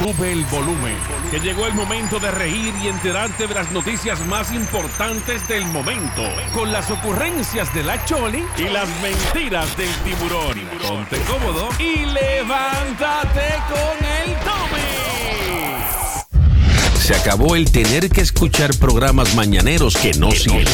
Sube el volumen, que llegó el momento de reír y enterarte de las noticias más importantes del momento, con las ocurrencias de la Choli y las mentiras del tiburón. Ponte cómodo y levántate con el Tommy. Se acabó el tener que escuchar programas mañaneros que no sirven.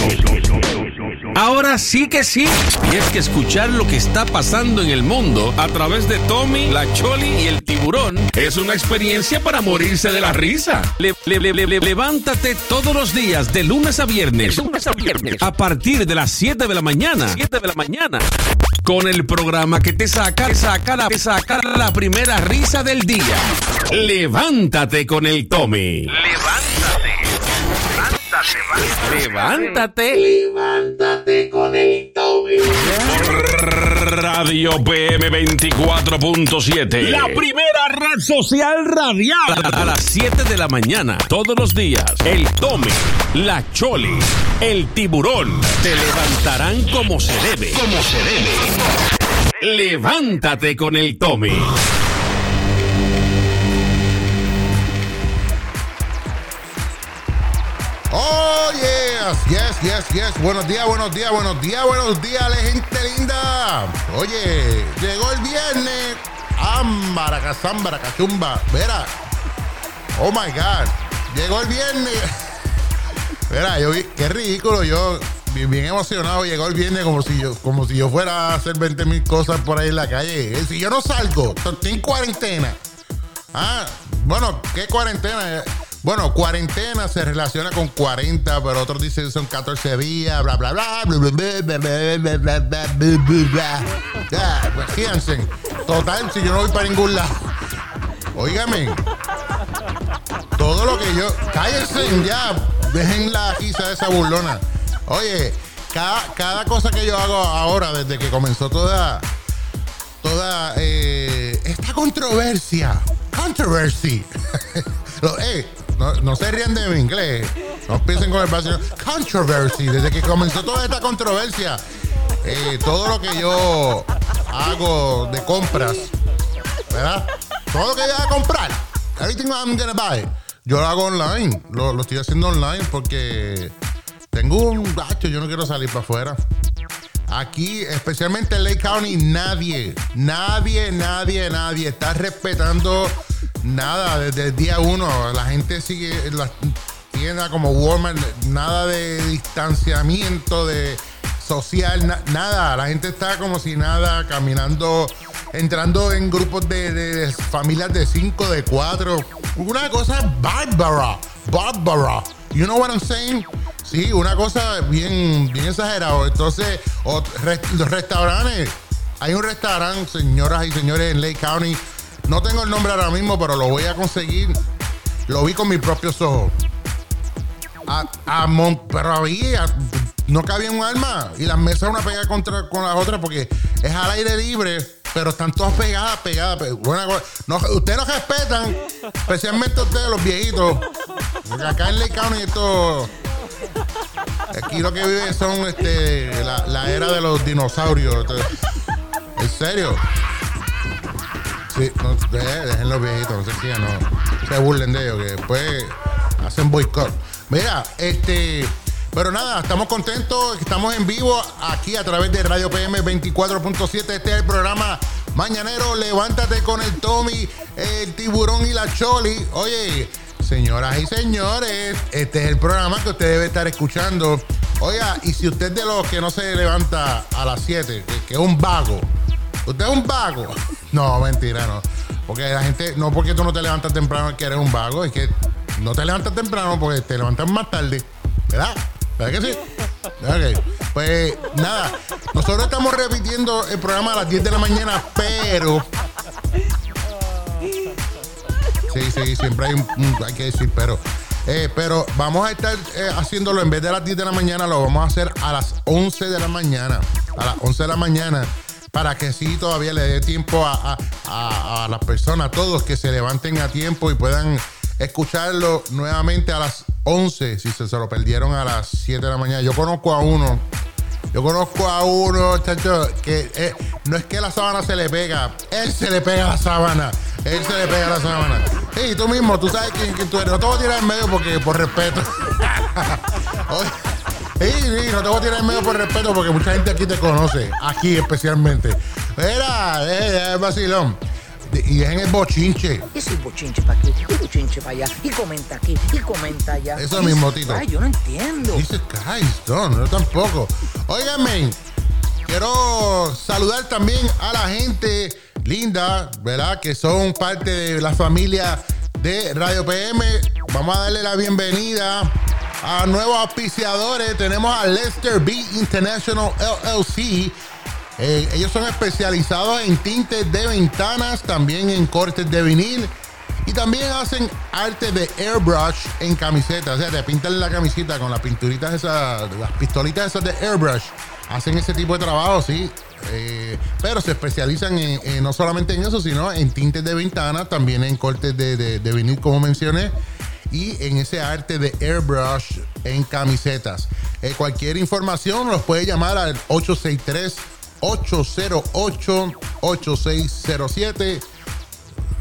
Ahora sí que sí. Y es que escuchar lo que está pasando en el mundo a través de Tommy, la Choli y el tiburón es una experiencia para morirse de la risa. Le- le- le- le- levántate todos los días de lunes a viernes. Lunes a viernes. A partir de las 7 de la mañana. 7 de la mañana. Con el programa que te saca, saca, la, saca la primera risa del día. Levántate con el Tommy. Levántate. Levántate con el Tommy. Radio PM 24.7. La primera red social radial. A las 7 de la mañana, todos los días, el Tommy, la Choli, el tiburón te levantarán como se debe. Como se debe. Levántate con el Tommy. Yes, yes, yes, yes. Buenos días, buenos días, buenos días, buenos días, la gente linda. Oye, llegó el viernes. Ambaracazamba, cachumba. Verá. Oh my God. Llegó el viernes. Verá, yo vi, qué ridículo. Yo, bien, bien emocionado, llegó el viernes como si yo, como si yo fuera a hacer 20 mil cosas por ahí en la calle. Eh, Si yo no salgo, estoy en cuarentena. Ah, bueno, ¿qué cuarentena? Bueno, cuarentena se relaciona con 40, pero otros dicen son 14 días, bla, bla, bla, bla, bla, bla, bla, bla, bla, bla. Ya, pues fíjense. Total, si yo no voy para ningún lado. Óigame. Todo lo que yo. Cállense ya. Dejen la quizá de esa burlona. Oye, cada, cada cosa que yo hago ahora, desde que comenzó toda toda eh, esta controversia. Controversy. Lo- eh, no, se rían de mi inglés. No piensen con el vacío. Controversy. Desde que comenzó toda esta controversia, eh, todo lo que yo hago de compras, ¿verdad? Todo lo que haga a comprar, everything I'm gonna buy, yo lo hago online. Lo, lo estoy haciendo online porque tengo un gacho, yo no quiero salir para afuera. Aquí, especialmente en Lake County, nadie, nadie, nadie, nadie está respetando nada desde el día uno. La gente sigue las tiendas como Walmart, nada de distanciamiento, de social, na- nada. La gente está como si nada, caminando, entrando en grupos de, familias de cinco, de cuatro. Una cosa bárbara, bárbara. You know what I'm saying? Sí, una cosa bien, bien exagerado. Entonces, los restaurantes. Hay un restaurante, señoras y señores, en Lake County. No tengo el nombre ahora mismo, pero lo voy a conseguir. Lo vi con mis propios ojos. A, pero había, no cabía un alma. Y las mesas una pegada contra con la otra porque es al aire libre, pero están todas pegadas, pegadas. pe- buena cosa. No, ustedes nos respetan, especialmente ustedes, los viejitos. Porque acá en Lake County esto. Aquí lo que vive son este, la, la era de los dinosaurios. ¿En serio? Sí, no, de- dejen los viejitos, no se sigan, no se burlen de ellos, que después hacen boicot. Mira, este, pero nada, estamos contentos, estamos en vivo aquí a través de Radio PM 24.7. Este es el programa Mañanero. Levántate con el Tommy, el tiburón y la Choli. Oye, señoras y señores, este es el programa que usted debe estar escuchando. Oiga, y si usted es de los que no se levanta a las 7, que, que es un vago, ¿Usted es un vago? No, mentira, no. Porque la gente, no porque tú no te levantas temprano es que eres un vago, es que no te levantas temprano porque te levantas más tarde. ¿Verdad? ¿Verdad que sí? Ok. Pues nada, nosotros estamos repitiendo el programa a las 10 de la mañana, pero. Sí, sí, siempre hay un, hay que decir, pero. Eh, pero vamos a estar eh, haciéndolo en vez de las 10 de la mañana, lo vamos a hacer a las 11 de la mañana. A las 11 de la mañana. Para que sí todavía le dé tiempo a, a- a, las personas, a todos que se levanten a tiempo y puedan escucharlo nuevamente a las 11 si se, se lo perdieron a las 7 de la mañana. Yo conozco a uno. Yo conozco a uno, chacho, que eh, no es que la sábana se le pega, él se le pega a la sábana. Él se le pega a la sábana. Sí, tú mismo, tú sabes quién, quién tú eres. No te voy a tirar en medio porque por respeto. Oye, Sí, sí, no te voy a tirar en medio por respeto porque mucha gente aquí te conoce, aquí especialmente. Mira, eh, eh, vacilón. Y dejen el bochinche. Y si bochinche para aquí, y bochinche para allá, y comenta aquí, y comenta allá. Eso mismo, Tito. Ay, yo no entiendo. Dice Christ, no, no tampoco. Óigame, quiero saludar también a la gente linda, ¿verdad? Que son parte de la familia de Radio PM. Vamos a darle la bienvenida a nuevos auspiciadores. Tenemos a Lester B International LLC. Eh, ellos son especializados en tintes de ventanas, también en cortes de vinil. Y también hacen arte de airbrush en camisetas. O sea, te pintan la camiseta con las pinturitas esas, las pistolitas esas de airbrush. Hacen ese tipo de trabajo, sí. Eh, pero se especializan en, en no solamente en eso, sino en tintes de ventana, también en cortes de- de vinil, como mencioné. Y en ese arte de airbrush en camisetas. Eh, cualquier información los puede llamar al 863 808 8607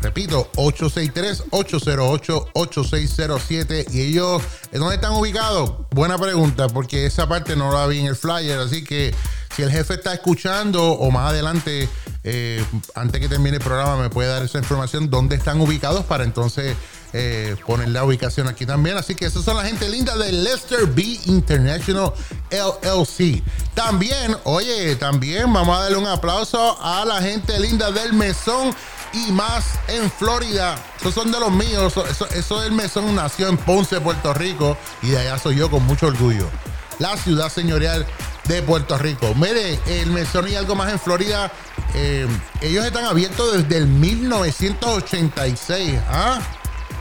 Repito, 863-808-8607. ¿Y ellos dónde están ubicados? Buena pregunta, porque esa parte no la vi en el flyer. Así que si el jefe está escuchando o más adelante, eh, antes que termine el programa, me puede dar esa información, dónde están ubicados para entonces eh, poner la ubicación aquí también. Así que esas son la gente linda de Lester B International LLC. También, oye, también vamos a darle un aplauso a la gente linda del Mesón y más en Florida. Esos son de los míos. Eso, eso, eso del Mesón nació en Ponce, Puerto Rico. Y de allá soy yo con mucho orgullo. La ciudad señorial de Puerto Rico. Mire, el Mesón y algo más en Florida. Eh, ellos están abiertos desde el 1986. ¿ah?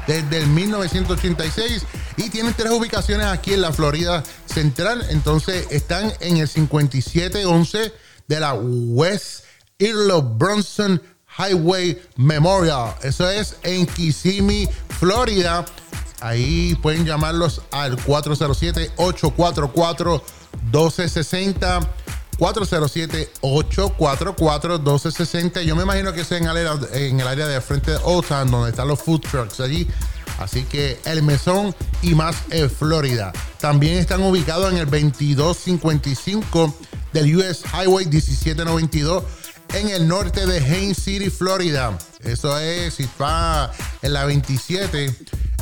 Desde el 1986. Y tienen tres ubicaciones aquí en la Florida Central. Entonces están en el 5711 de la West Irlo Bronson Highway Memorial. Eso es en Kissimmee, Florida. Ahí pueden llamarlos al 407-844-1260. 407-844-1260. Yo me imagino que es en en el área de frente de Town, donde están los food trucks allí. Así que el mesón y más en Florida. También están ubicados en el 2255 del US Highway 1792 en el norte de Haines City, Florida. Eso es, si va en la 27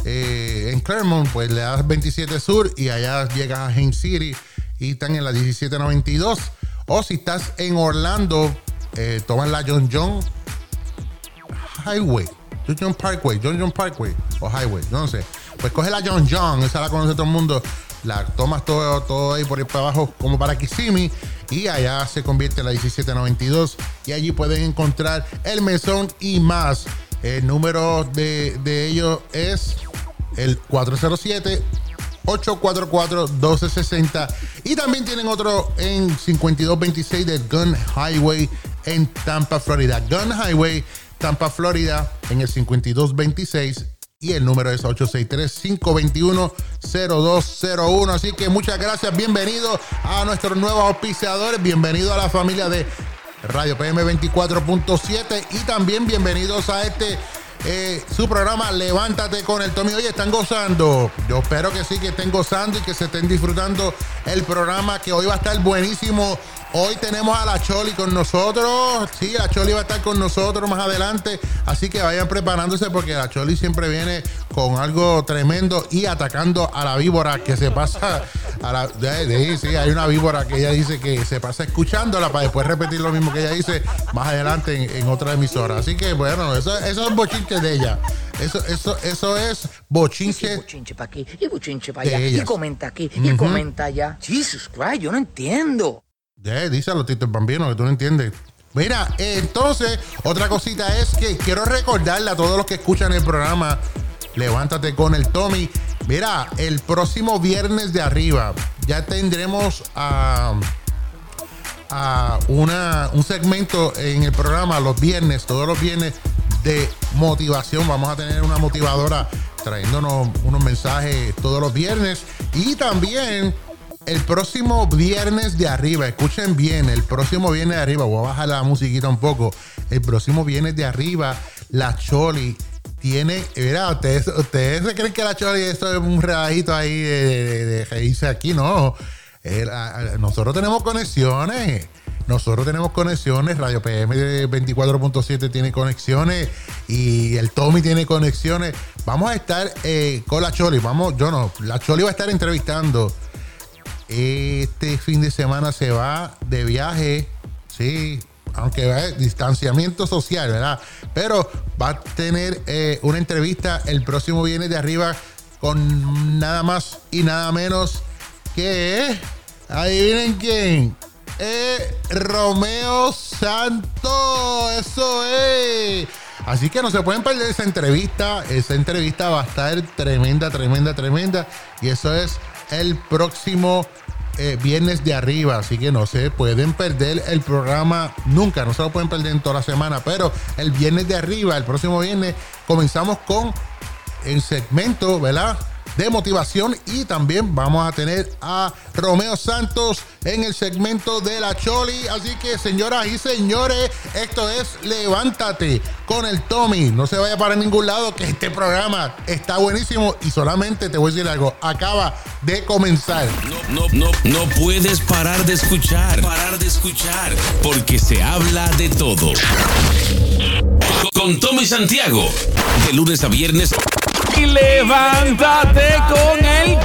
eh, en Claremont, pues le das 27 Sur y allá llegas a Haines City y están en la 1792. O si estás en Orlando, eh, tomas la John John Highway, John John Parkway, John John Parkway o Highway, no sé. Pues coge la John John, esa la conoce todo el mundo. La tomas todo, todo ahí por ahí para abajo, como para Kissimmee, y allá se convierte en la 1792. Y allí pueden encontrar el mesón y más. El número de, de ellos es el 407 844-1260. Y también tienen otro en 5226 del Gun Highway en Tampa, Florida. Gun Highway, Tampa, Florida, en el 5226. Y el número es 863-521-0201. Así que muchas gracias. Bienvenido a nuestros nuevos auspiciadores. Bienvenido a la familia de Radio PM 24.7. Y también bienvenidos a este eh, su programa Levántate con el Tommy. Oye, ¿están gozando? Yo espero que sí, que estén gozando y que se estén disfrutando el programa que hoy va a estar buenísimo. Hoy tenemos a la Choli con nosotros. Sí, la Choli va a estar con nosotros más adelante. Así que vayan preparándose porque la Choli siempre viene con algo tremendo y atacando a la víbora que se pasa. A la, sí, hay una víbora que ella dice que se pasa escuchándola para después repetir lo mismo que ella dice más adelante en, en otra emisora. Así que bueno, eso, eso es bochinche de ella. Eso, eso, eso es Y si bochinche. bochinche para aquí, y bochinche para allá, y comenta aquí, y comenta allá. Jesus Christ, yo no entiendo. Eh, díselo, Tito el Bambino, que tú no entiendes. Mira, entonces, otra cosita es que quiero recordarle a todos los que escuchan el programa, levántate con el Tommy. Mira, el próximo viernes de arriba ya tendremos a, a una, un segmento en el programa los viernes, todos los viernes de motivación. Vamos a tener una motivadora trayéndonos unos mensajes todos los viernes. Y también el próximo viernes de arriba, escuchen bien, el próximo viernes de arriba, voy a bajar la musiquita un poco. El próximo viernes de arriba, la Choli tiene, mira, ustedes, ustedes se creen que la Choli es un relajito ahí de, dice aquí, no. Nosotros tenemos conexiones. Nosotros tenemos conexiones, Radio PM de 24.7 tiene conexiones y el Tommy tiene conexiones. Vamos a estar eh, con la Choli, vamos, yo no, la Choli va a estar entrevistando. Este fin de semana se va de viaje, sí, aunque va distanciamiento social, ¿verdad? Pero va a tener eh, una entrevista el próximo viernes de arriba con nada más y nada menos que. Adivinen quién. Eh, Romeo Santos. Eso es. Así que no se pueden perder esa entrevista. Esa entrevista va a estar tremenda, tremenda, tremenda. Y eso es el próximo eh, viernes de arriba. Así que no se pueden perder el programa nunca. No se lo pueden perder en toda la semana. Pero el viernes de arriba, el próximo viernes, comenzamos con el segmento, ¿verdad? De motivación y también vamos a tener a Romeo Santos en el segmento de la Choli. Así que, señoras y señores, esto es Levántate con el Tommy. No se vaya para ningún lado, que este programa está buenísimo y solamente te voy a decir algo. Acaba de comenzar. No, no, no puedes parar de escuchar. Parar de escuchar. Porque se habla de todo. Con Tommy Santiago. De lunes a viernes. Levántate con el.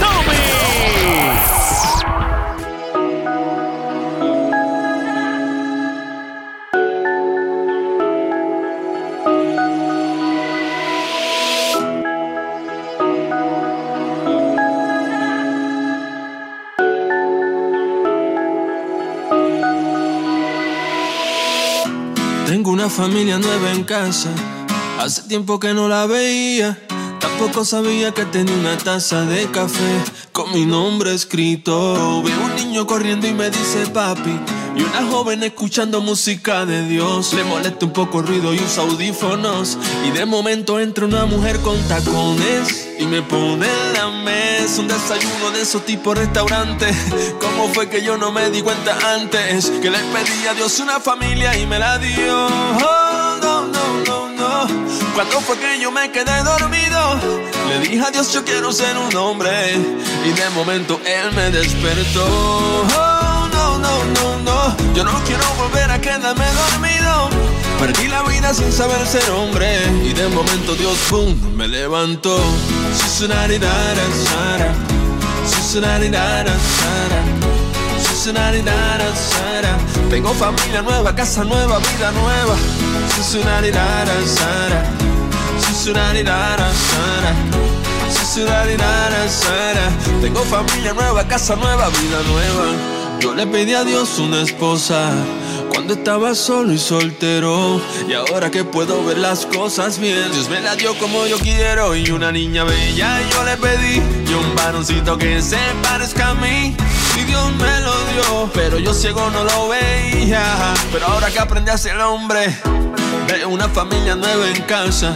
Tengo una familia nueva en casa. Hace tiempo que no la veía. Tampoco sabía que tenía una taza de café con mi nombre escrito. Veo un niño corriendo y me dice papi. Y una joven escuchando música de Dios. Le molesta un poco el ruido y usa audífonos. Y de momento entra una mujer con tacones. Y me pone en la mesa un desayuno de esos tipos restaurantes. ¿Cómo fue que yo no me di cuenta antes? Que le pedí a Dios una familia y me la dio. Cuando fue que yo me quedé dormido, le dije a Dios yo quiero ser un hombre. Y de momento él me despertó. Oh, no, no, no, no. Yo no quiero volver a quedarme dormido. Perdí la vida sin saber ser hombre. Y de momento Dios, boom, me levantó. Tengo familia nueva, casa nueva, vida nueva. Susunari-dara, sara. Susunari-dara, sara. Susunari-dara, sara. Tengo familia nueva, casa nueva, vida nueva. Yo le pedí a Dios una esposa cuando estaba solo y soltero. Y ahora que puedo ver las cosas bien, Dios me la dio como yo quiero. Y una niña bella yo le pedí. Y un varoncito que se parezca a mí. Y Dios me lo dio, pero yo ciego no lo veía. Pero ahora que aprendí a ser hombre, veo una familia nueva en casa.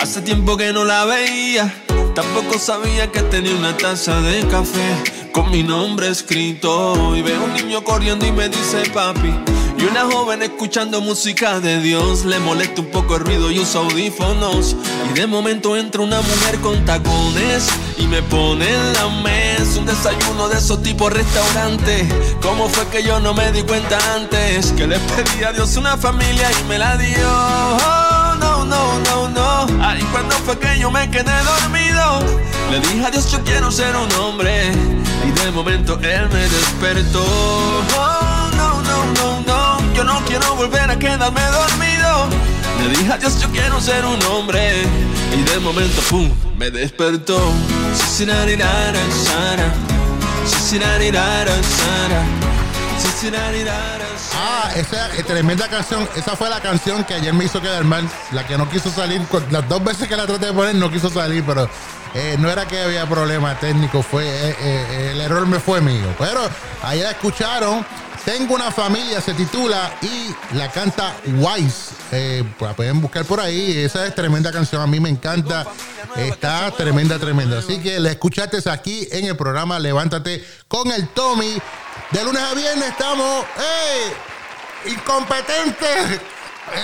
Hace tiempo que no la veía. Tampoco sabía que tenía una taza de café con mi nombre escrito. Y veo un niño corriendo y me dice papi. Y una joven escuchando música de Dios. Le molesta un poco el ruido y usa audífonos. Y de momento entra una mujer con tacones. Y me pone en la mesa un desayuno de esos tipos restaurantes. ¿Cómo fue que yo no me di cuenta antes? Que le pedí a Dios una familia y me la dio. Oh, no, no, no, no. Ahí cuando fue que yo me quedé dormido. Le dije a Dios yo quiero ser un hombre. Y de momento él me despertó. Oh, no. Quiero volver a quedarme dormido. Le dije a Dios yo quiero ser un hombre. Y de momento, pum, me despertó. Ah, esa es tremenda canción. Esa fue la canción que ayer me hizo quedar mal. La que no quiso salir. Las dos veces que la traté de poner no quiso salir, pero eh, no era que había problema técnico. Fue eh, eh, el error me fue mío. Pero ahí la escucharon. Tengo una familia, se titula y la canta Wise. Eh, la pueden buscar por ahí. Esa es tremenda canción, a mí me encanta. Está tremenda, tremenda. Así que la escuchaste aquí en el programa Levántate con el Tommy. De lunes a viernes estamos. ¡Ey! ¡Incompetentes!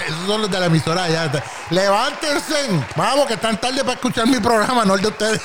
Esos son los de la emisora ya. Levántense. Vamos, que están tarde para escuchar mi programa, no el de ustedes.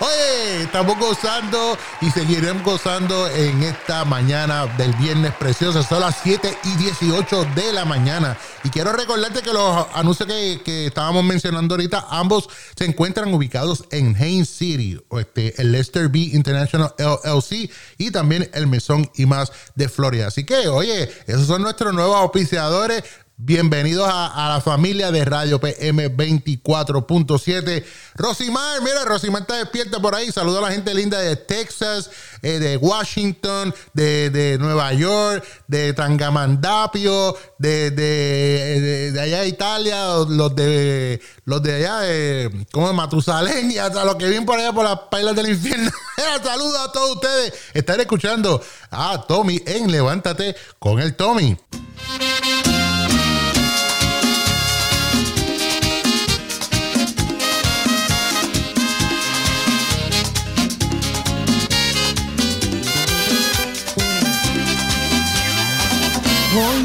Oye, estamos gozando y seguiremos gozando en esta mañana del viernes precioso. Son las 7 y 18 de la mañana. Y quiero recordarte que los anuncios que, estábamos mencionando ahorita, ambos se encuentran ubicados en Haines City, este, el Lester B International LLC y también el Mesón y más de Florida. Así que, oye, esos son nuestros nuevos auspiciadores. Bienvenidos a, la familia de Radio PM 24.7. Rosimar, mira, Rosimar está despierta por ahí. Saludo a la gente linda de Texas, eh, de Washington, de, Nueva York, de Tangamandapio, de, de, allá de Italia, los de los de allá de como Matusalén y hasta los que vienen por allá por las pailas del infierno. Saludos a todos ustedes. Están escuchando a Tommy en Levántate con el Tommy.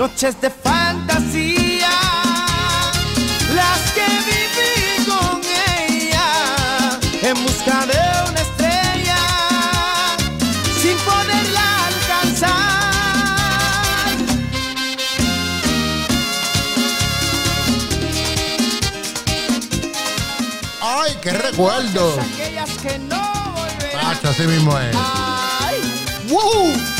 Noches de fantasía, las que viví con ella en busca de una estrella sin poderla alcanzar. ¡Ay, qué recuerdo! Aquellas que no volverán. así mismo es. Ay. ¡Woo!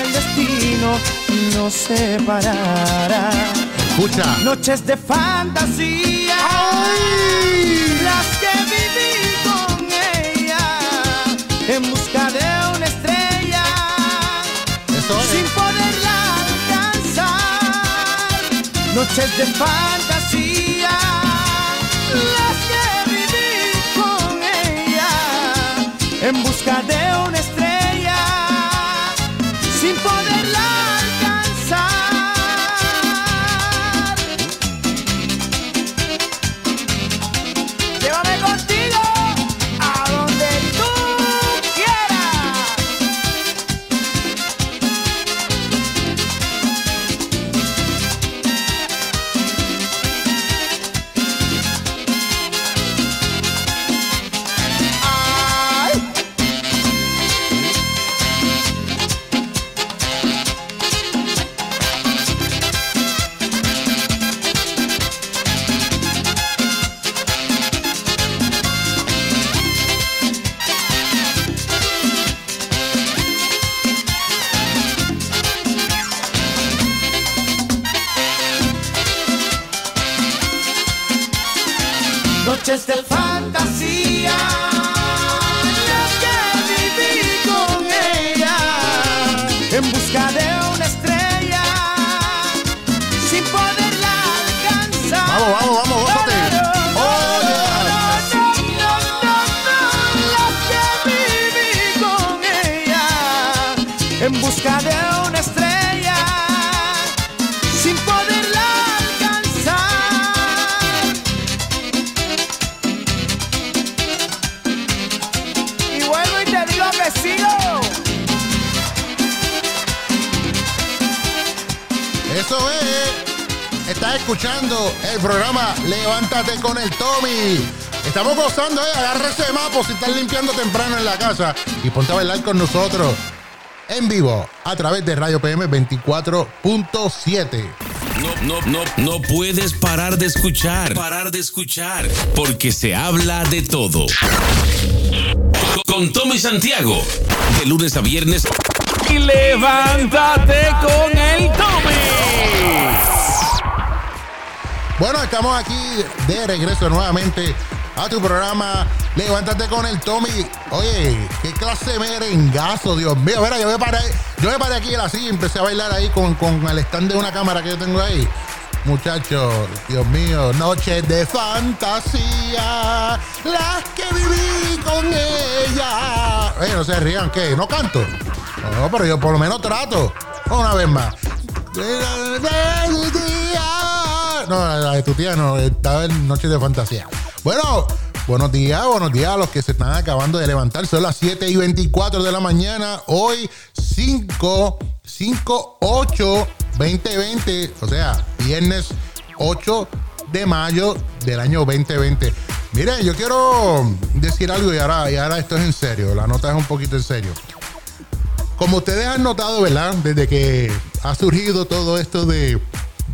destino nos separara. Escucha. Noches de fantasía, las que viví con ella en busca de una estrella Eso sin poderla alcanzar. Noches de fantasía, las que viví con ella en busca de una estrella sin poderla escuchando el programa Levántate con el Tommy. Estamos gozando, eh. Agarra ese mapo si estás limpiando temprano en la casa y ponte a bailar con nosotros en vivo a través de Radio PM 24.7. No, no, no, no puedes parar de escuchar. Parar de escuchar. Porque se habla de todo. Con Tommy Santiago. De lunes a viernes. Y levántate con el Tommy. Bueno, estamos aquí de regreso nuevamente a tu programa Levántate con el Tommy. Oye, qué clase de merengazo, Dios mío. Mira, yo me paré, yo me paré aquí la y empecé a bailar ahí con, con el stand de una cámara que yo tengo ahí. Muchachos, Dios mío, noches de fantasía, las que viví con ella. Oye, no se rían, ¿qué? ¿No canto? No, pero yo por lo menos trato. Una vez más. No, la de tu tía no, estaba en Noches de Fantasía. Bueno, buenos días, buenos días a los que se están acabando de levantar. Son las 7 y 24 de la mañana. Hoy 5, 5, 8, 2020. O sea, viernes 8 de mayo del año 2020. Miren, yo quiero decir algo y ahora, y ahora esto es en serio. La nota es un poquito en serio. Como ustedes han notado, ¿verdad? Desde que ha surgido todo esto de.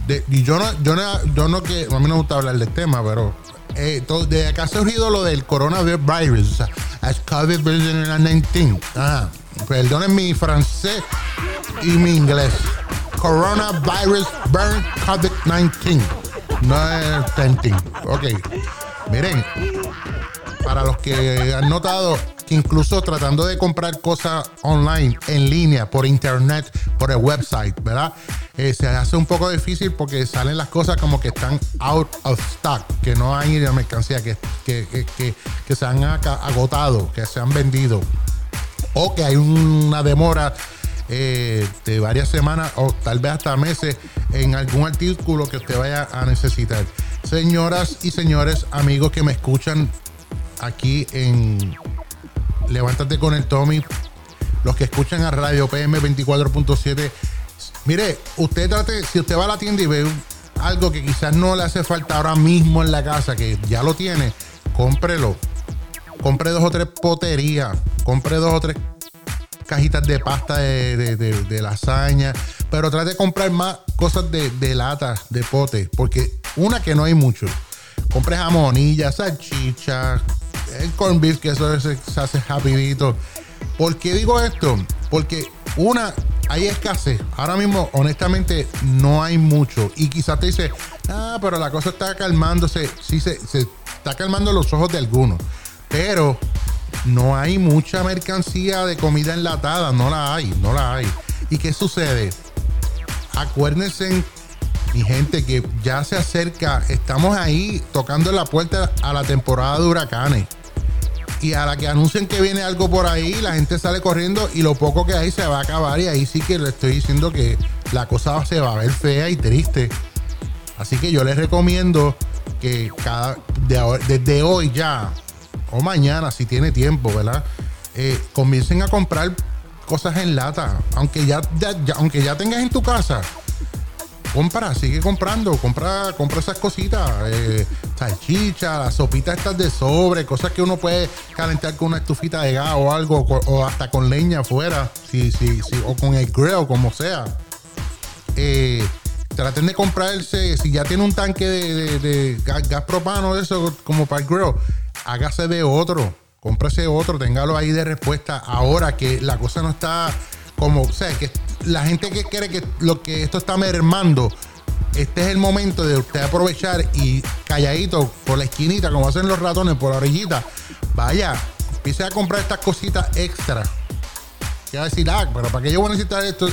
De- yo no, yo no, yo no que. A mí no me gusta hablar del tema, pero. eh, todo- desde que ha surgido lo del coronavirus, o as COVID-19. Ajá. Perdonen mi francés y mi inglés. Coronavirus burn COVID-19. No es tenting. Ok. Miren, para los que han notado que incluso tratando de comprar cosas online, en línea, por internet, por el website, ¿verdad? Eh, se hace un poco difícil porque salen las cosas como que están out of stock, que no hay mercancía, que, que, que, que- se han agotado, que se han vendido, o que hay una demora eh, de varias semanas o tal vez hasta meses en algún artículo que usted vaya a necesitar. Señoras y señores, amigos que me escuchan aquí en Levántate con el Tommy, los que escuchan a Radio PM 24.7, mire, usted trate, si usted va a la tienda y ve algo que quizás no le hace falta ahora mismo en la casa, que ya lo tiene, cómprelo. Compre dos o tres poterías, compre dos o tres cajitas de pasta de, de- lasaña, pero trate de comprar más cosas de, de lata, de pote, porque una que no hay mucho. Compre jamonilla, salchicha, el corn beef, que eso se, se hace rapidito. ¿Por qué digo esto? Porque una, hay escasez. Ahora mismo, honestamente, no hay mucho. Y quizás te dice, ah, pero la cosa está calmándose. Sí, se, se está calmando los ojos de algunos. Pero no hay mucha mercancía de comida enlatada, no la hay, no la hay. ¿Y qué sucede? Acuérdense, mi gente, que ya se acerca, estamos ahí tocando la puerta a la temporada de huracanes. Y a la que anuncien que viene algo por ahí, la gente sale corriendo y lo poco que hay se va a acabar. Y ahí sí que le estoy diciendo que la cosa se va a ver fea y triste. Así que yo les recomiendo que cada, de desde hoy ya, o mañana, si tiene tiempo, ¿verdad? Eh, comiencen a comprar cosas en lata. Aunque ya- aunque ya tengas en tu casa, compra, sigue comprando, compra, compra esas cositas, eh, salchicha, las sopitas estas de sobre, cosas que uno puede calentar con una estufita de gas o algo, o hasta con leña afuera, si, si, si, o con el grill, como sea. Eh, traten de comprarse, si ya tiene un tanque de, gas, gas propano, eso, como para el grill, hágase de otro, cómprese otro, téngalo ahí de respuesta. Ahora que la cosa no está como, o que la gente que cree que lo que esto está mermando, este es el momento de usted aprovechar y calladito por la esquinita, como hacen los ratones, por la orillita, vaya, empiece a comprar estas cositas extra. Que va a decir, ah, pero ¿para qué yo voy a necesitar esto?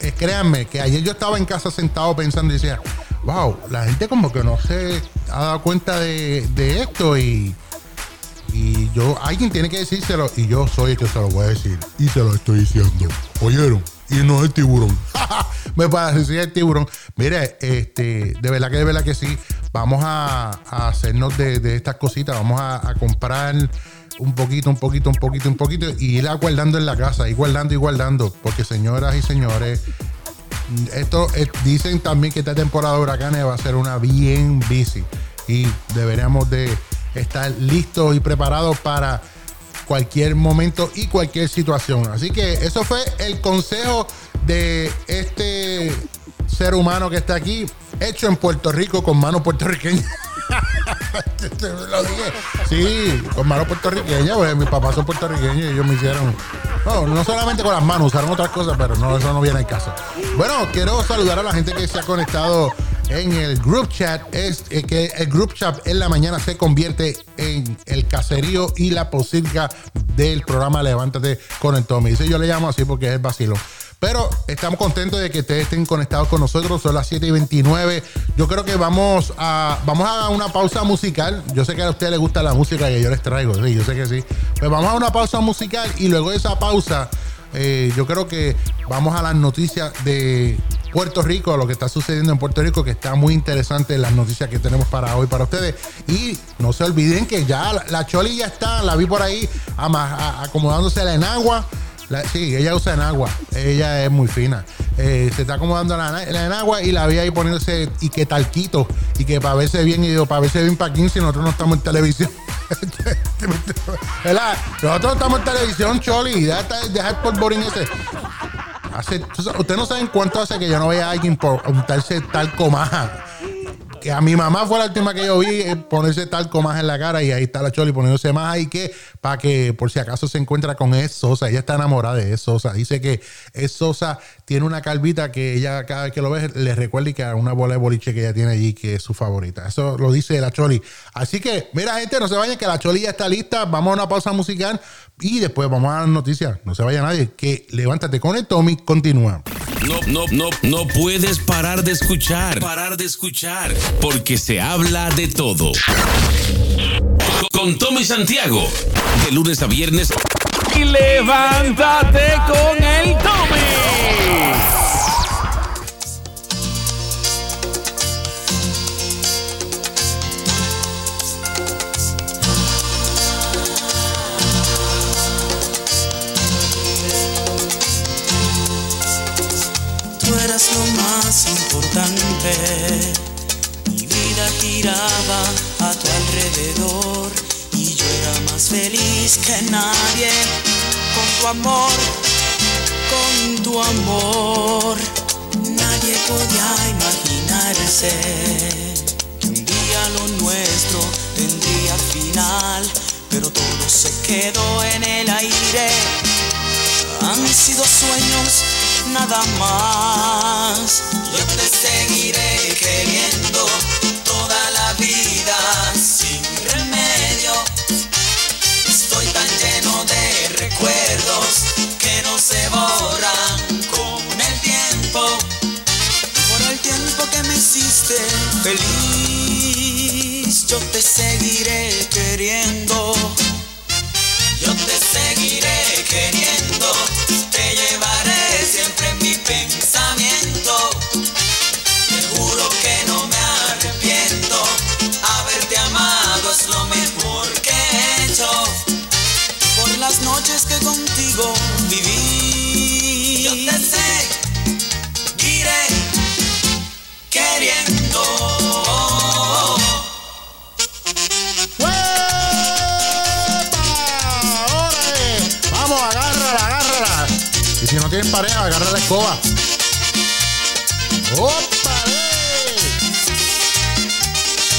Eh, créanme que ayer yo estaba en casa sentado pensando y decía, wow, la gente como que no se ha dado cuenta de, de esto y, y yo, alguien tiene que decírselo y yo soy el que se lo voy a decir y se lo estoy diciendo. ¿Oyeron? Y no es el tiburón. Me parecía el tiburón. Mire, este, de verdad que de verdad que sí. Vamos a, hacernos de, de estas cositas. Vamos a, comprar un poquito, un poquito, un poquito, un poquito y ir guardando en la casa, ir guardando y guardando. Porque señoras y señores, esto eh, dicen también que esta temporada de huracanes va a ser una bien busy y deberíamos de estar listos y preparados para cualquier momento y cualquier situación. Así que eso fue el consejo de este ser humano que está aquí, hecho en Puerto Rico con mano puertorriqueña. Lo dije. Sí, con manos puertorriqueñas, pues mis papás son puertorriqueños y ellos me hicieron. No, no solamente con las manos, usaron otras cosas, pero no, eso no viene al caso. Bueno, quiero saludar a la gente que se ha conectado en el group chat. Es eh, que el group chat en la mañana se convierte en el caserío y la posilga del programa Levántate con el Tommy. Dice yo le llamo así porque es el vacilo. Pero estamos contentos de que ustedes estén conectados con nosotros. Son las 7 y 29. Yo creo que vamos a, vamos a una pausa musical. Yo sé que a ustedes les gusta la música que yo les traigo. Sí, yo sé que sí. Pues vamos a una pausa musical y luego de esa pausa, eh, yo creo que vamos a las noticias de Puerto Rico, lo que está sucediendo en Puerto Rico, que está muy interesante las noticias que tenemos para hoy para ustedes. Y no se olviden que ya la, Choli ya está, la vi por ahí acomodándose en agua sí, ella usa enagua. Ella es muy fina. Eh, se está acomodando la, la enagua y la vi ahí poniéndose y que talquito. Y que para verse bien, y para verse bien para 15, nosotros no estamos en televisión. ¿Verdad? Nosotros estamos en televisión, Choli. Deja, deja el polvorín ese. Hace, ustedes no saben cuánto hace que yo no vea a alguien por untarse talco maja a mi mamá fue la última que yo vi eh, ponerse talco más en la cara y ahí está la Choli poniéndose más ahí que para que por si acaso se encuentra con Es Sosa. Ella está enamorada de Es Sosa. Dice que Es Sosa tiene una calvita que ella cada vez que lo ve le recuerda y que a una bola de boliche que ella tiene allí que es su favorita. Eso lo dice la Choli. Así que, mira gente, no se vayan que la Choli ya está lista. Vamos a una pausa musical y después vamos a las noticias. No se vaya nadie. Que levántate con el Tommy. Continúa. No, no, no, no puedes parar de escuchar. Parar de escuchar. Porque se habla de todo. Con Tommy Santiago. De lunes a viernes. Y levántate con el Tommy. lo más importante. Mi vida giraba a tu alrededor más feliz que nadie con tu amor, con tu amor. Nadie podía imaginarse que un día lo nuestro tendría final, pero todo se quedó en el aire. Han sido sueños nada más. Yo te seguiré queriendo borran con el tiempo. Por el tiempo que me hiciste feliz, yo te seguiré queriendo. Yo te seguiré queriendo, Tienen pareja, agarra la escoba. ¡Ópale!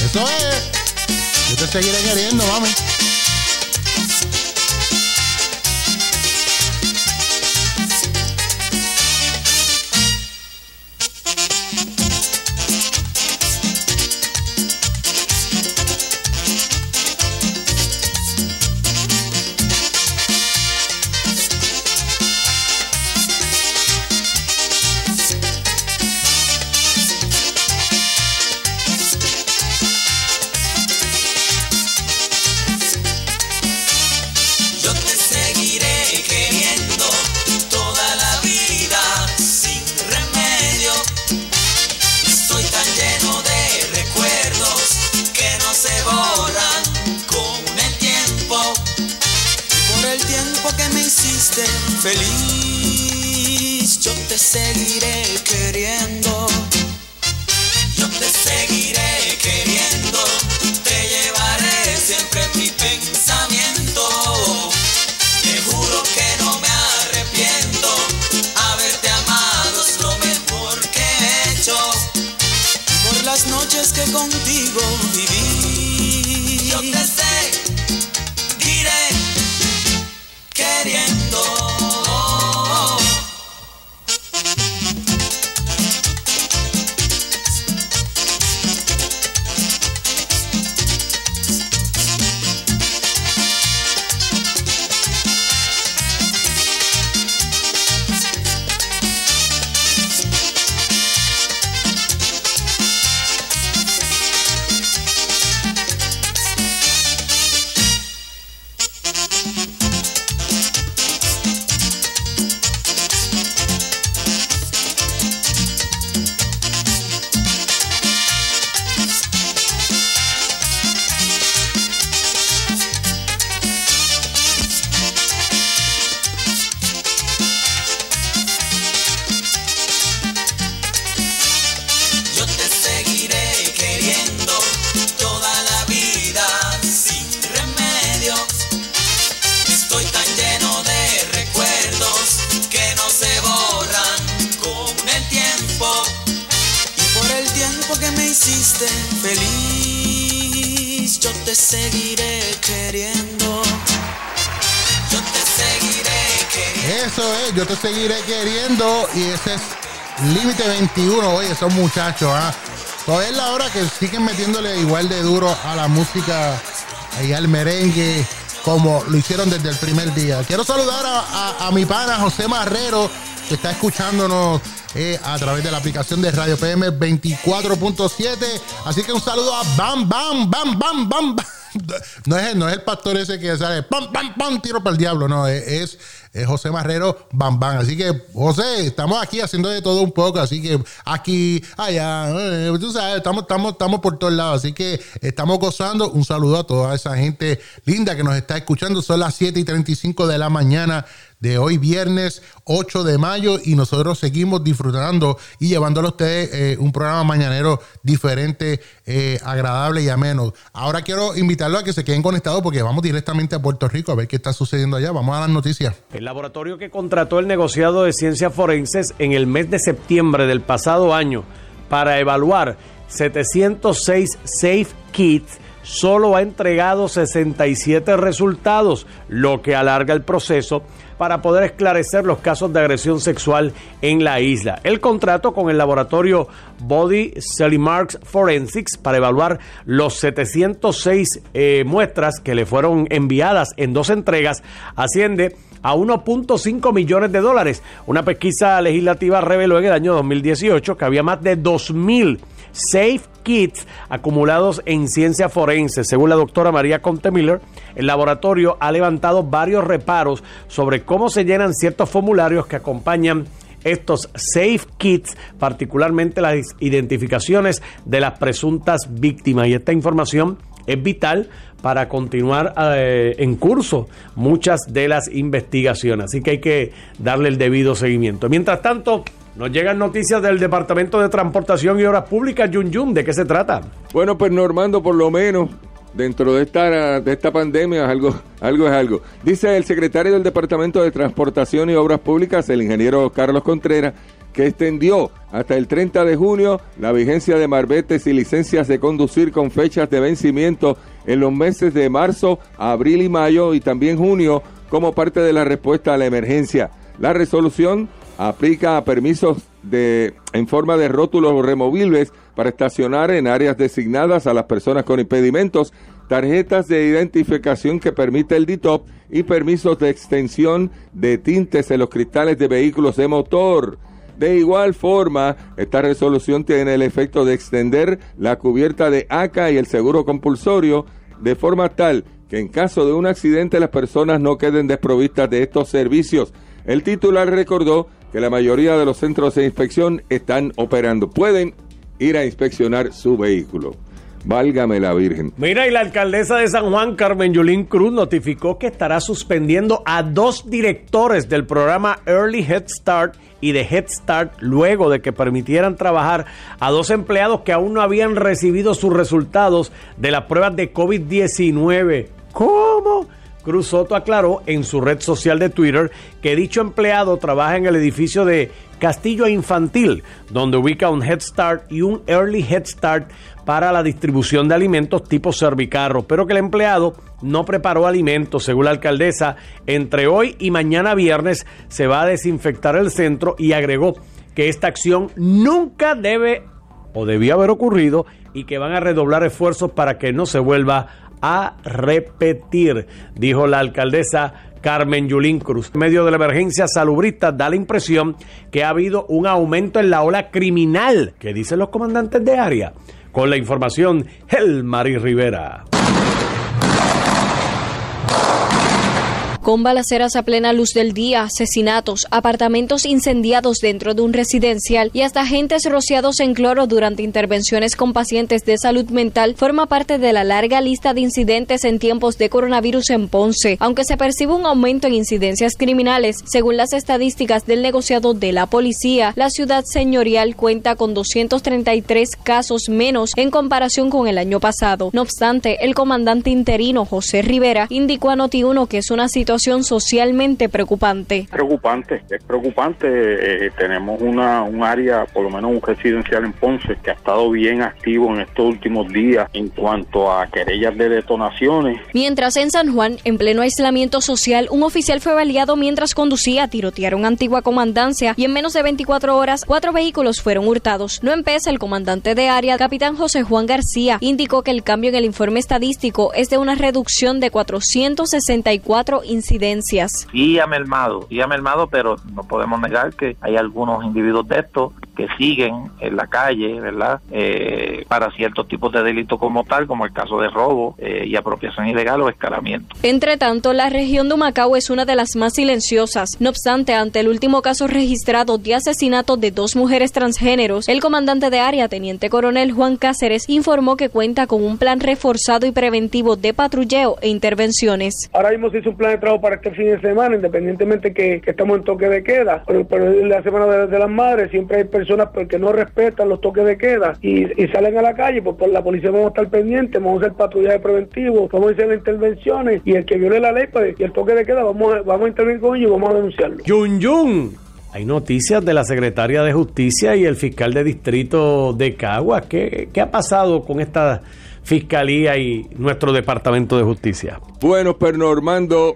Eso es. Yo te seguiré queriendo, mami. Esos muchachos, ¿ah? Todavía es la hora que siguen metiéndole igual de duro a la música y al merengue como lo hicieron desde el primer día. Quiero saludar a, a- a mi pana José Marrero, que está escuchándonos eh, a través de la aplicación de Radio PM 24.7. Así que un saludo a Bam, Bam, Bam, Bam, Bam, Bam. No es, no es el pastor ese que sale pam, pam, pam, tiro para el diablo, no, es, es, José Marrero Bam Bam. Así que, José, estamos aquí haciendo de todo un poco, así que aquí, allá, eh, tú sabes, estamos, estamos, estamos por todos lados, así que estamos gozando. Un saludo a toda esa gente linda que nos está escuchando. Son las 7 y 35 de la mañana de hoy viernes 8 de mayo y nosotros seguimos disfrutando y llevándole a ustedes eh, un programa mañanero diferente, eh, agradable y ameno. Ahora quiero invitarlos a que se queden conectados porque vamos directamente a Puerto Rico a ver qué está sucediendo allá. Vamos a las noticias. El laboratorio que contrató el negociado de ciencias forenses en el mes de septiembre del pasado año para evaluar 706 Safe Kits solo ha entregado 67 resultados, lo que alarga el proceso para poder esclarecer los casos de agresión sexual en la isla. El contrato con el laboratorio Body Marks Forensics para evaluar los 706 eh, muestras que le fueron enviadas en dos entregas asciende a 1.5 millones de dólares. Una pesquisa legislativa reveló en el año 2018 que había más de 2.000 Safe Kits acumulados en ciencia forense. Según la doctora María Conte Miller, el laboratorio ha levantado varios reparos sobre cómo se llenan ciertos formularios que acompañan estos safe kits, particularmente las identificaciones de las presuntas víctimas. Y esta información es vital para continuar eh, en curso muchas de las investigaciones. Así que hay que darle el debido seguimiento. Mientras tanto, nos llegan noticias del Departamento de Transportación y Obras Públicas, Yun Yun. ¿De qué se trata? Bueno, pues Normando, por lo menos dentro de esta, de esta pandemia algo, algo es algo. Dice el secretario del Departamento de Transportación y Obras Públicas, el ingeniero Carlos Contreras, que extendió hasta el 30 de junio la vigencia de marbetes y licencias de conducir con fechas de vencimiento en los meses de marzo, abril y mayo y también junio como parte de la respuesta a la emergencia. La resolución aplica a permisos de, en forma de rótulos removibles para estacionar en áreas designadas a las personas con impedimentos, tarjetas de identificación que permite el DITOP y permisos de extensión de tintes en los cristales de vehículos de motor. De igual forma, esta resolución tiene el efecto de extender la cubierta de ACA y el seguro compulsorio de forma tal que en caso de un accidente las personas no queden desprovistas de estos servicios. El titular recordó que la mayoría de los centros de inspección están operando. Pueden ir a inspeccionar su vehículo. Válgame la Virgen. Mira, y la alcaldesa de San Juan, Carmen Yulín Cruz, notificó que estará suspendiendo a dos directores del programa Early Head Start y de Head Start luego de que permitieran trabajar a dos empleados que aún no habían recibido sus resultados de las pruebas de COVID-19. ¿Cómo? Cruz Soto aclaró en su red social de Twitter que dicho empleado trabaja en el edificio de Castillo Infantil, donde ubica un Head Start y un Early Head Start para la distribución de alimentos tipo servicarro, pero que el empleado no preparó alimentos, según la alcaldesa. Entre hoy y mañana viernes se va a desinfectar el centro y agregó que esta acción nunca debe o debió haber ocurrido y que van a redoblar esfuerzos para que no se vuelva a repetir, dijo la alcaldesa Carmen Yulín Cruz. En medio de la emergencia salubrista da la impresión que ha habido un aumento en la ola criminal, que dicen los comandantes de área. Con la información, El Mari Rivera. Con balaceras a plena luz del día, asesinatos, apartamentos incendiados dentro de un residencial y hasta agentes rociados en cloro durante intervenciones con pacientes de salud mental forma parte de la larga lista de incidentes en tiempos de coronavirus en Ponce, aunque se percibe un aumento en incidencias criminales. Según las estadísticas del negociado de la policía, la ciudad señorial cuenta con 233 casos menos en comparación con el año pasado. No obstante, el comandante interino José Rivera indicó a Noti1 que es una situación socialmente preocupante. Preocupante, es preocupante. Eh, tenemos una, un área, por lo menos un residencial en Ponce, que ha estado bien activo en estos últimos días en cuanto a querellas de detonaciones. Mientras en San Juan, en pleno aislamiento social, un oficial fue baleado mientras conducía a tirotear una antigua comandancia y en menos de 24 horas, cuatro vehículos fueron hurtados. No empieza el comandante de área, capitán José Juan García, indicó que el cambio en el informe estadístico es de una reducción de 464 incidencias. Y ha mermado, y ha mermado, pero no podemos negar que hay algunos individuos de estos que siguen en la calle, ¿verdad? Eh, para ciertos tipos de delitos como tal, como el caso de robo eh, y apropiación ilegal o escalamiento. Entre tanto, la región de Humacao es una de las más silenciosas. No obstante, ante el último caso registrado de asesinato de dos mujeres transgéneros, el comandante de área, teniente coronel Juan Cáceres, informó que cuenta con un plan reforzado y preventivo de patrulleo e intervenciones. Ahora mismo se hizo un plan de trabajo para este fin de semana, independientemente que, que estamos en toque de queda, pero, pero en la semana de, de las madres siempre hay personas que no respetan los toques de queda y, y salen a la calle, pues, por la policía vamos a estar pendientes, vamos a hacer patrullaje preventivo, vamos a hacer intervenciones y el que viole la ley pues, y el toque de queda vamos a, vamos a intervenir con ellos y vamos a denunciarlo. Yun Yun. Hay noticias de la secretaria de Justicia y el fiscal de distrito de Caguas. ¿Qué, qué ha pasado con esta fiscalía y nuestro departamento de justicia? Bueno, pues Normando,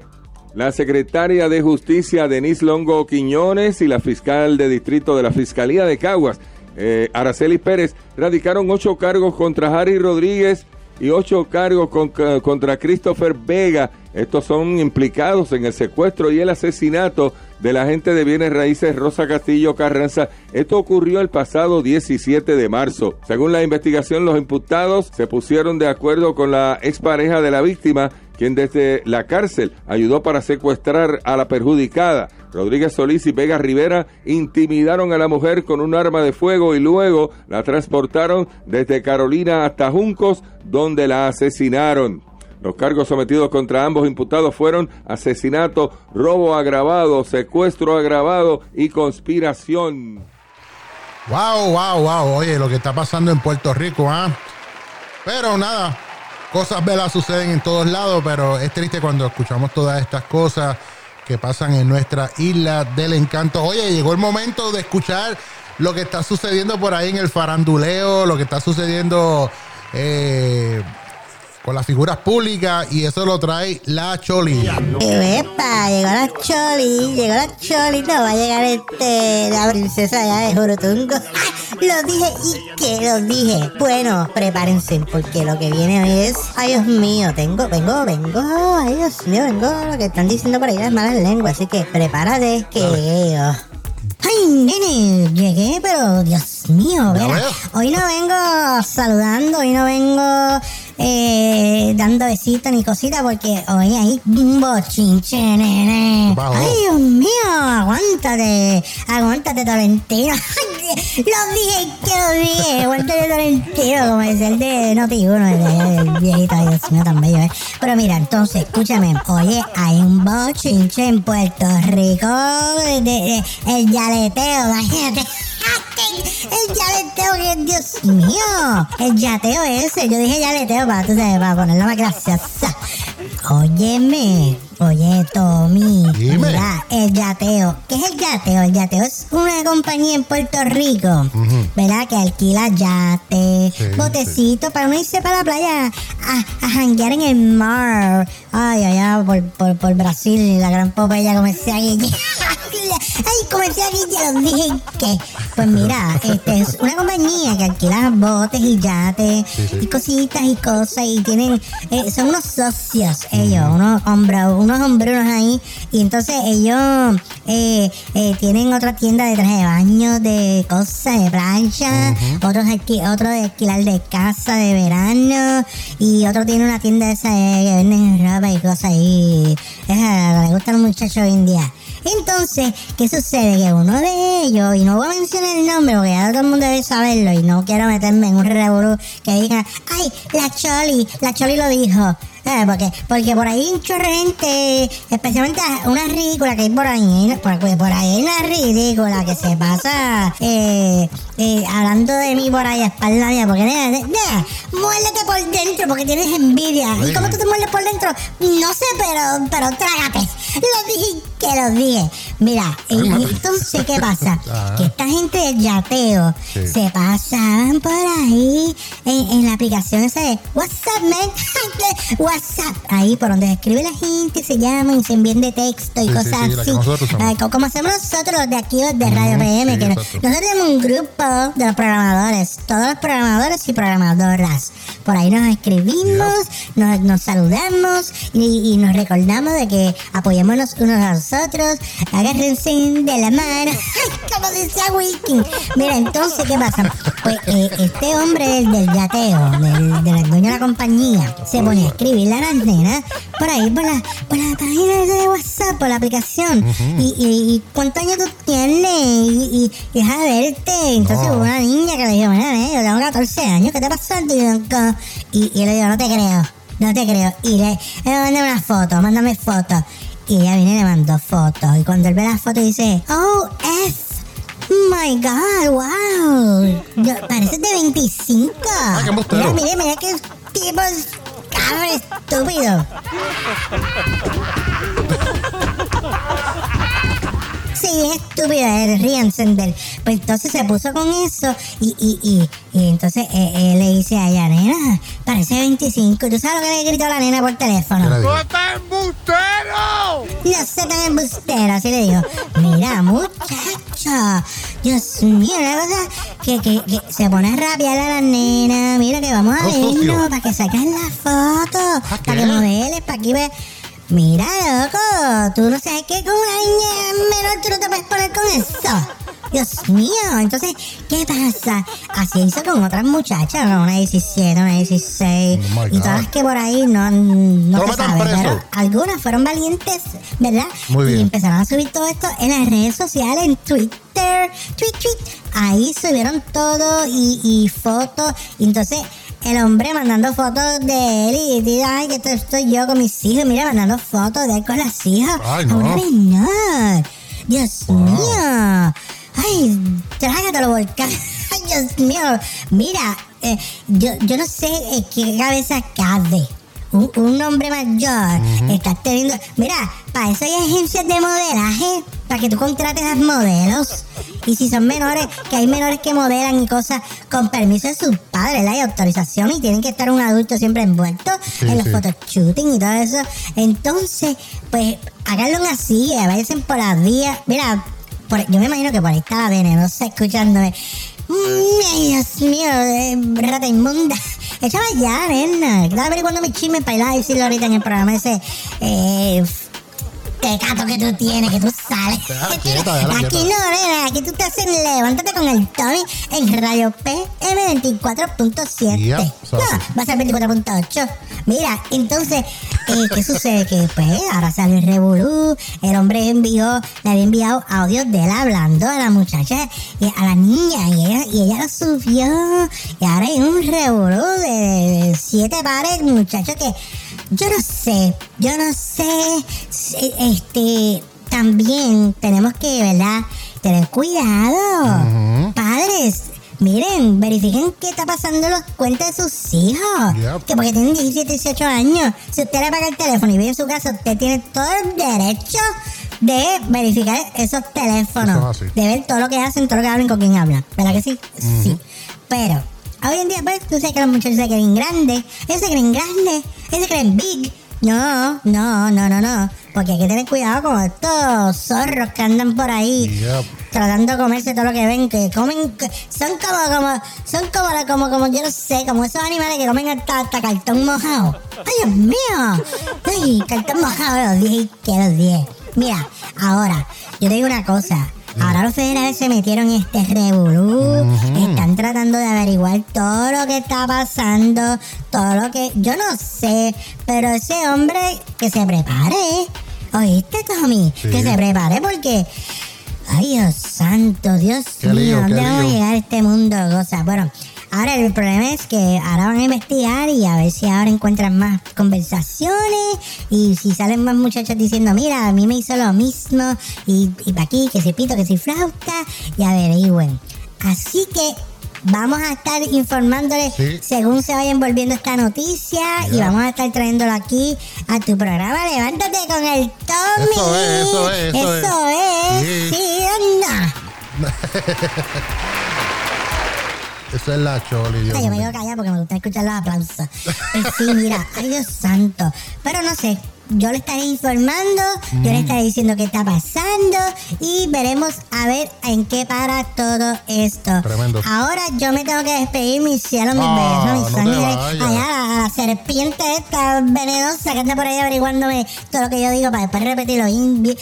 la secretaria de Justicia Denise Longo Quiñones y la fiscal de distrito de la Fiscalía de Caguas, eh, Araceli Pérez, radicaron ocho cargos contra Harry Rodríguez y ocho cargos con- contra Christopher Vega. Estos son implicados en el secuestro y el asesinato de la agente de bienes raíces Rosa Castillo Carranza. Esto ocurrió el pasado 17 de marzo. Según la investigación, los imputados se pusieron de acuerdo con la expareja de la víctima, quien desde la cárcel ayudó para secuestrar a la perjudicada. Rodríguez Solís y Vega Rivera intimidaron a la mujer con un arma de fuego y luego la transportaron desde Carolina hasta Juncos, donde la asesinaron. Los cargos sometidos contra ambos imputados fueron asesinato, robo agravado, secuestro agravado y conspiración. Wow, wow, wow. Oye, lo que está pasando en Puerto Rico, ¿ah? Pero nada, cosas velas suceden en todos lados, pero es triste cuando escuchamos todas estas cosas que pasan en nuestra isla del encanto. Oye, llegó el momento de escuchar lo que está sucediendo por ahí en el faranduleo, lo que está sucediendo eh, con las figuras públicas, y eso lo trae la Choli. Epa, llegó la Choli, llegó la Choli, no va a llegar este, la princesa ya de Jurutungo. Lo dije y que lo dije. Bueno, prepárense porque lo que viene hoy es, ay Dios mío, tengo, vengo, vengo, ay Dios mío, vengo lo que están diciendo por ahí las malas lenguas, así que prepárate que llegué yo. Ay, nene, llegué, pero Dios mío, hoy no vengo saludando, hoy no vengo eh, dando besitos ni cositas porque hoy hay un bochinche, nene. Ay, Dios mío, aguántate, aguántate, Tolentino. lo dije que lo dije, aguántate, Tolentino, como es el de Noti Uno, el, de- el viejito, Dios mío, tan bello, ¿eh? Pero mira, entonces, escúchame, oye, hay un bochinche en Puerto Rico, de, de- el yaleteo, imagínate. El yaleteo, que Dios mío. El yateo ese. Yo dije yaleteo para, tú sabes, para ponerlo más graciosa. Óyeme. Oye, Tommy. Dime. Mira, el yateo. ¿Qué es el yateo? El yateo es una compañía en Puerto Rico, ¿verdad? Que alquila yate, Sí, botecitos para uno irse para la playa a, a janguear en el mar. Ay, allá por, por, por Brasil, la gran Popeye comercial Ay, comercial Guille, los dije que. Pues mira, este es una compañía que alquila botes y yates y cositas y cosas y tienen, eh, son unos socios ellos, unos hombros, unos hombrunos ahí y entonces ellos eh, eh, tienen otra tienda de traje de baño, de cosas, de plancha, otros alqui- otro de alquilar de casa de verano y otro tiene una tienda esa que venden ropa y cosas ahí, esa, le gustan los muchachos hoy en día. Entonces, ¿qué sucede? Que uno de ellos, y no voy a mencionar el nombre porque ya todo el mundo debe saberlo y no quiero meterme en un revolú que diga, ay, la Choli, la Choli lo dijo. Eh, porque, porque por ahí hay un chorro de gente, especialmente una ridícula que hay por ahí, por, por ahí hay una ridícula que se pasa eh, eh, hablando de mí por ahí a espalda mía, porque nena, nena, muérdete por dentro porque tienes envidia. ¿Y cómo tú te muerdes por dentro? No sé, pero, pero trágate. Lo dije que lo dije. Mira, y entonces, ¿qué pasa? Ajá. Que esta gente del yateo Sí. se pasaban por ahí en, en la aplicación esa de WhatsApp, man. WhatsApp. Ahí por donde escribe la gente, se llama y se envían de texto y Sí, cosas sí, que así. nosotros. Ah, como hacemos nosotros los de aquí, los de Radio PM, sí, que exacto. nosotros tenemos un grupo de los programadores, todos los programadores y programadoras. Por ahí nos escribimos, nos, nos saludamos y, y nos recordamos de que apoyémonos unos a los otros, agárrense de la mano, como decía Wilkin. Mira, entonces, ¿qué pasa? Pues eh, este hombre del, del yateo, del, del dueño de la compañía, se pone a escribirle a las nenas por ahí, por la, por la página de WhatsApp, por la aplicación. y, y, y cuántos años tú tienes? Y, y, y deja de verte. Entonces hubo una niña que le dijo, mira, nene, yo tengo 14 años, ¿qué te pasó? Y, y, y le digo, no te creo, no te creo. Y le, le mándame una foto, mándame foto. Y ella viene y le mandó foto. Y cuando él ve la foto dice, oh, F. My God, wow. Yo- pareces de 25. Ay, qué embustero. mira, mira, mira qué tipo cabrón estúpido. Sí, bien estúpido, eh, ríanse de él. Pues entonces se puso con eso y, y, y, y entonces eh, él le dice a ella, nena, parece 25. ¿Y tú sabes lo que le gritó a la nena por teléfono? ¿Qué le dijo? No sé tan embustero, así le dijo. Mira, muchacho, Dios mío, una cosa que, que, que se pone a rabiar a la nena. Mira que vamos a vernos para que saques la foto, ¿Para que modeles, para que veas. Mira, loco, tú no sabes que con una niña menor tú no te puedes poner con eso. Dios mío, entonces, ¿qué pasa? Así hizo con otras muchachas, ¿no? una 17, una 16, Oh my y todas las que por ahí no, no No se sabe, pero algunas fueron valientes, ¿verdad? Muy bien. Y empezaron a subir todo esto en las redes sociales, en Twitter, tweet, tweet. Ahí subieron todo y, y fotos. Entonces el hombre mandando fotos de él y dice, ay, que esto estoy yo con mis hijos. Mira, mandando fotos de él con las hijas. Ay, A no. una menor. Dios mío. Ay, trágatelo, volcán. Ay, Dios mío. Mira, eh, yo, yo no sé eh, qué cabeza cabe. Un, un hombre mayor está teniendo. Mira, para eso hay agencias de modelaje, para que tú contrates a modelos. Y si son menores, que hay menores que modelan y cosas con permiso de sus padres, ¿verdad? y autorización, y tienen que estar un adulto siempre envuelto Sí, en los sí. photoshooting y todo eso. Entonces, pues, háganlo así, váyanse por la vía. Mira, por- yo me imagino que por ahí estaba venenosa escuchándome. Ay, Dios mío, eh, rata inmunda. Échame ya, nena. Estaba averiguando mi chisme para ir a decirlo ahorita en el programa ese. Eh, tecato que tú tienes, que tú sales. Déjala quieta, déjala Aquí quieta. no, nena, aquí tú estás en Levántate con el Tommy en Radio PM 24.7. Yep, no, así. va a ser 24.8. Mira, entonces, eh, ¿qué sucede? Que pues ahora sale el Revolú, el hombre envió, le había enviado audios de él hablando a la muchacha, y a la niña, y ella, y ella lo subió, y ahora hay un Revolú de, de siete pares, muchachos, que yo no sé, yo no sé, este, también tenemos que, ¿verdad? Tener cuidado. Padres, miren, verifiquen qué está pasando en las cuentas de sus hijos. Yep. Que porque tienen 17, 18 años. Si usted le paga el teléfono y vive en su casa, usted tiene todo el derecho de verificar esos teléfonos. Eso es así. De ver todo lo que hacen, todo lo que hablan, con quién hablan. ¿Verdad que sí? Sí. Pero, hoy en día, pues, tú sabes que los muchachos se creen grandes. Ellos se creen grandes. Ellos se creen big. No, no, no, no, no. Porque hay que tener cuidado con estos zorros que andan por ahí Yep. tratando de comerse todo lo que ven, que comen, son como, como, son como, como, como, yo no sé, como esos animales que comen hasta, hasta cartón mojado. ¡Ay, Dios mío! ¡Ay, cartón mojado! Los 10 que los 10. Mira, ahora, yo te digo una cosa. Ahora los federales se metieron en este revolú, están tratando de averiguar todo lo que está pasando, todo lo que, yo no sé, pero ese hombre que se prepare, ¿oíste Tommy? Sí. Que se prepare porque Ay, Dios santo, Dios mío, ¿dónde vamos a llegar a este mundo de cosas? Bueno, ahora el problema es que ahora van a investigar y a ver si ahora encuentran más conversaciones y si salen más muchachos diciendo, mira, a mí me hizo lo mismo y, y pa' aquí, que si pito, que si flauta y averigüen. Así que vamos a estar informándoles Sí. según se vaya envolviendo esta noticia y Ya. vamos a estar trayéndolo aquí a tu programa. Levántate con el Tommy. Eso es, eso es, eso es. Eso es. Sí. Sí, anda. Esa es la Choli, Dios yo me mío. quedo callada porque me gusta escuchar los aplausos. Sí, mira, ay Dios santo. Pero no sé, yo le estaré informando, yo le estaré diciendo qué está pasando y veremos a ver en qué para todo esto. Tremendo. Ahora yo me tengo que despedir, mi cielo, mis Ah, no mis vayas. Allá la, la serpiente esta venenosa que anda por ahí averiguándome todo lo que yo digo para después repetirlo. Ay,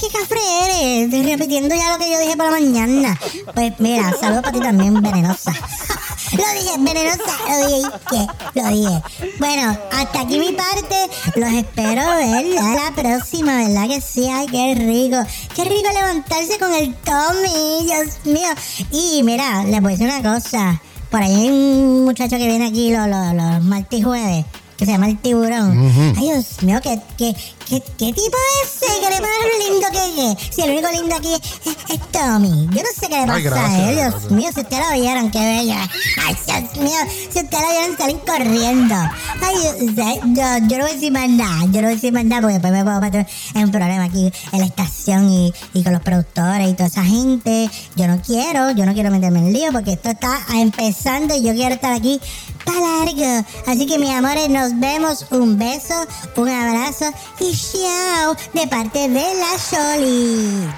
qué cafre eres, repitiendo ya lo que yo dije por la mañana. Pues mira, saludos para ti también, venenosa. Lo dije, venenosa, lo dije. Lo dije. Bueno, hasta aquí mi parte. Los espero ver a la próxima, ¿verdad que sí? Ay, qué rico. Qué rico levantarse con el Tommy, Dios mío. Y mira, les voy a decir una cosa. Por ahí hay un muchacho que viene aquí los, los, los martes y jueves, que se llama el tiburón. Ay, Dios mío, ¿qué, qué, qué, qué tipo es ese? ¿Qué le pasa a lo lindo que es? Si el único lindo aquí es, es Tommy. Yo no sé qué le pasa Ay, a gracias, él. Dios gracias. mío, si ustedes lo vieron, qué bella. Ay, Dios mío, si ustedes lo vieron, salen corriendo. Ay, yo, yo, yo no voy a decir más nada. Yo no voy a decir más nada porque después me puedo meter en un problema aquí en la estación y, y con los productores y toda esa gente. Yo no quiero, yo no quiero meterme en lío porque esto está empezando y yo quiero estar aquí para largo. Así que, mis amores, nos vemos. Un beso, un abrazo y chao de parte de la Choli.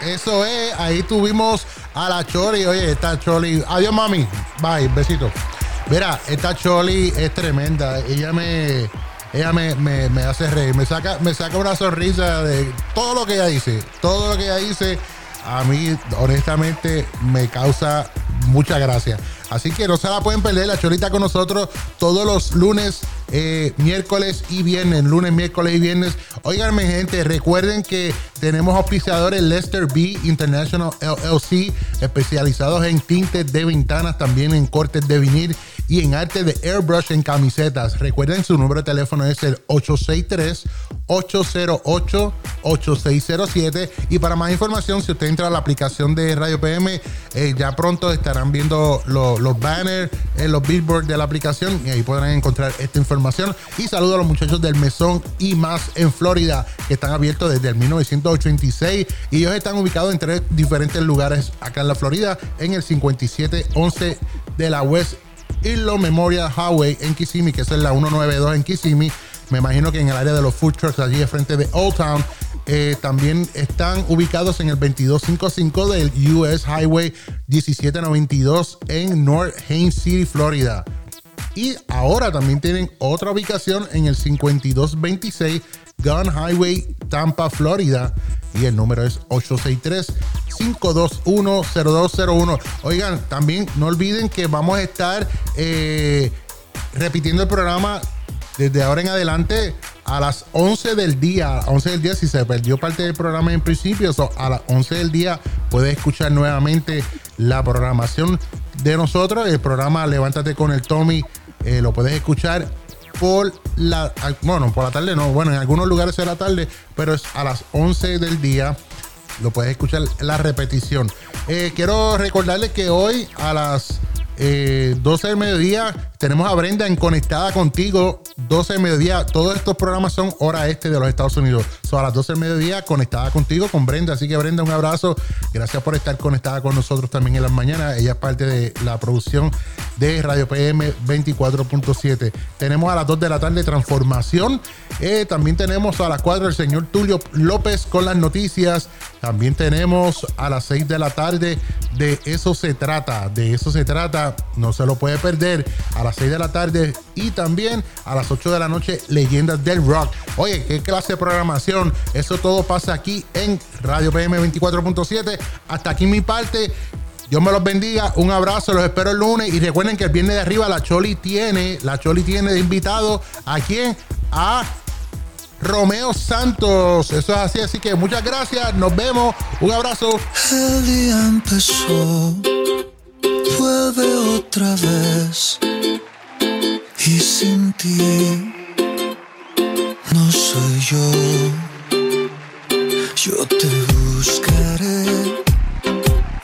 Eso es, ahí tuvimos a la Choli. Oye, esta Choli. Adiós, mami. Bye, besito. Mira, esta Choli es tremenda. Ella me. Ella me- me hace reír, me saca, me saca una sonrisa de todo lo que ella dice. Todo lo que ella dice, a mí, honestamente, me causa mucha gracia. Así que no se la pueden perder, la Cholita con nosotros todos los lunes, eh, miércoles y viernes. Lunes, miércoles y viernes. Óiganme, gente, recuerden que tenemos auspiciadores Lester B International LLC, especializados en tintes de ventanas, también en cortes de vinil y en arte de airbrush en camisetas. Recuerden, su número de teléfono es el 863-808-8607. Y para más información, si usted entra a la aplicación de Radio PM, eh, ya pronto estarán viendo lo- los banners, eh, los billboards de la aplicación y ahí podrán encontrar esta información. Y saludo a los muchachos del Mesón y más en Florida, que están abiertos desde el 1986 y ellos están ubicados en tres diferentes lugares acá en la Florida, en el 5711 de la West Irlo Memorial Highway en Kissimmee, que es la 192 en Kissimmee. Me imagino que en el área de los food trucks, allí de frente de Old Town, eh, también están ubicados en el 2255 del US Highway 1792 en North Haines City, Florida. Y ahora también tienen otra ubicación en el 5226 Gun Highway, Tampa, Florida. Y el número es 863-521-0201. Oigan, también no olviden que vamos a estar eh, repitiendo el programa desde ahora en adelante a las 11 del día. 11 del día, si se perdió parte del programa en principio, a las 11 del día puedes escuchar nuevamente la programación de nosotros. El programa Levántate con el Tommy eh, lo puedes escuchar por la, bueno, por la tarde no, bueno, en algunos lugares es la tarde, pero es a las 11 del día. Lo puedes escuchar la repetición. Eh, quiero recordarles que hoy a las eh, 12 del mediodía tenemos a Brenda en Conectada Contigo. 12 del mediodía. Todos estos programas son hora este de los Estados Unidos. Son a las 12 del mediodía Conectada Contigo con Brenda. Así que Brenda, un abrazo. Gracias por estar conectada con nosotros también en las mañanas. Ella es parte de la producción de Radio PM 24.7. Tenemos a las 2 de la tarde Transformación. Eh, también tenemos a las 4 el señor Tulio López con las noticias. También tenemos a las 6 de la tarde de eso se trata. De eso se trata. No se lo puede perder. A las 6 de la tarde y también a las 8 de la noche Leyendas del Rock. Oye, qué clase de programación. Eso todo pasa aquí en Radio PM 24.7. Hasta aquí mi parte. Dios me los bendiga. Un abrazo. Los espero el lunes. Y recuerden que el viernes de arriba la Choli tiene, la Choli tiene de invitado a quién? A Romeo Santos. Eso es así. Así que muchas gracias. Nos vemos. Un abrazo. El vuelve otra vez. Y sin ti no soy yo. Yo te buscaré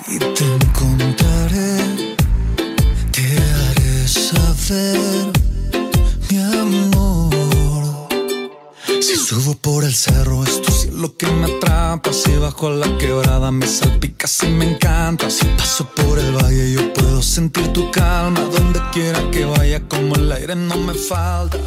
y te encontraré. Te haré saber, Si subo por el cerro, es tu cielo que me atrapa. Si bajo la quebrada, me salpicas y me encanta. Si paso por el valle, yo puedo sentir tu calma. Donde quiera que vaya, como el aire, no me faltas.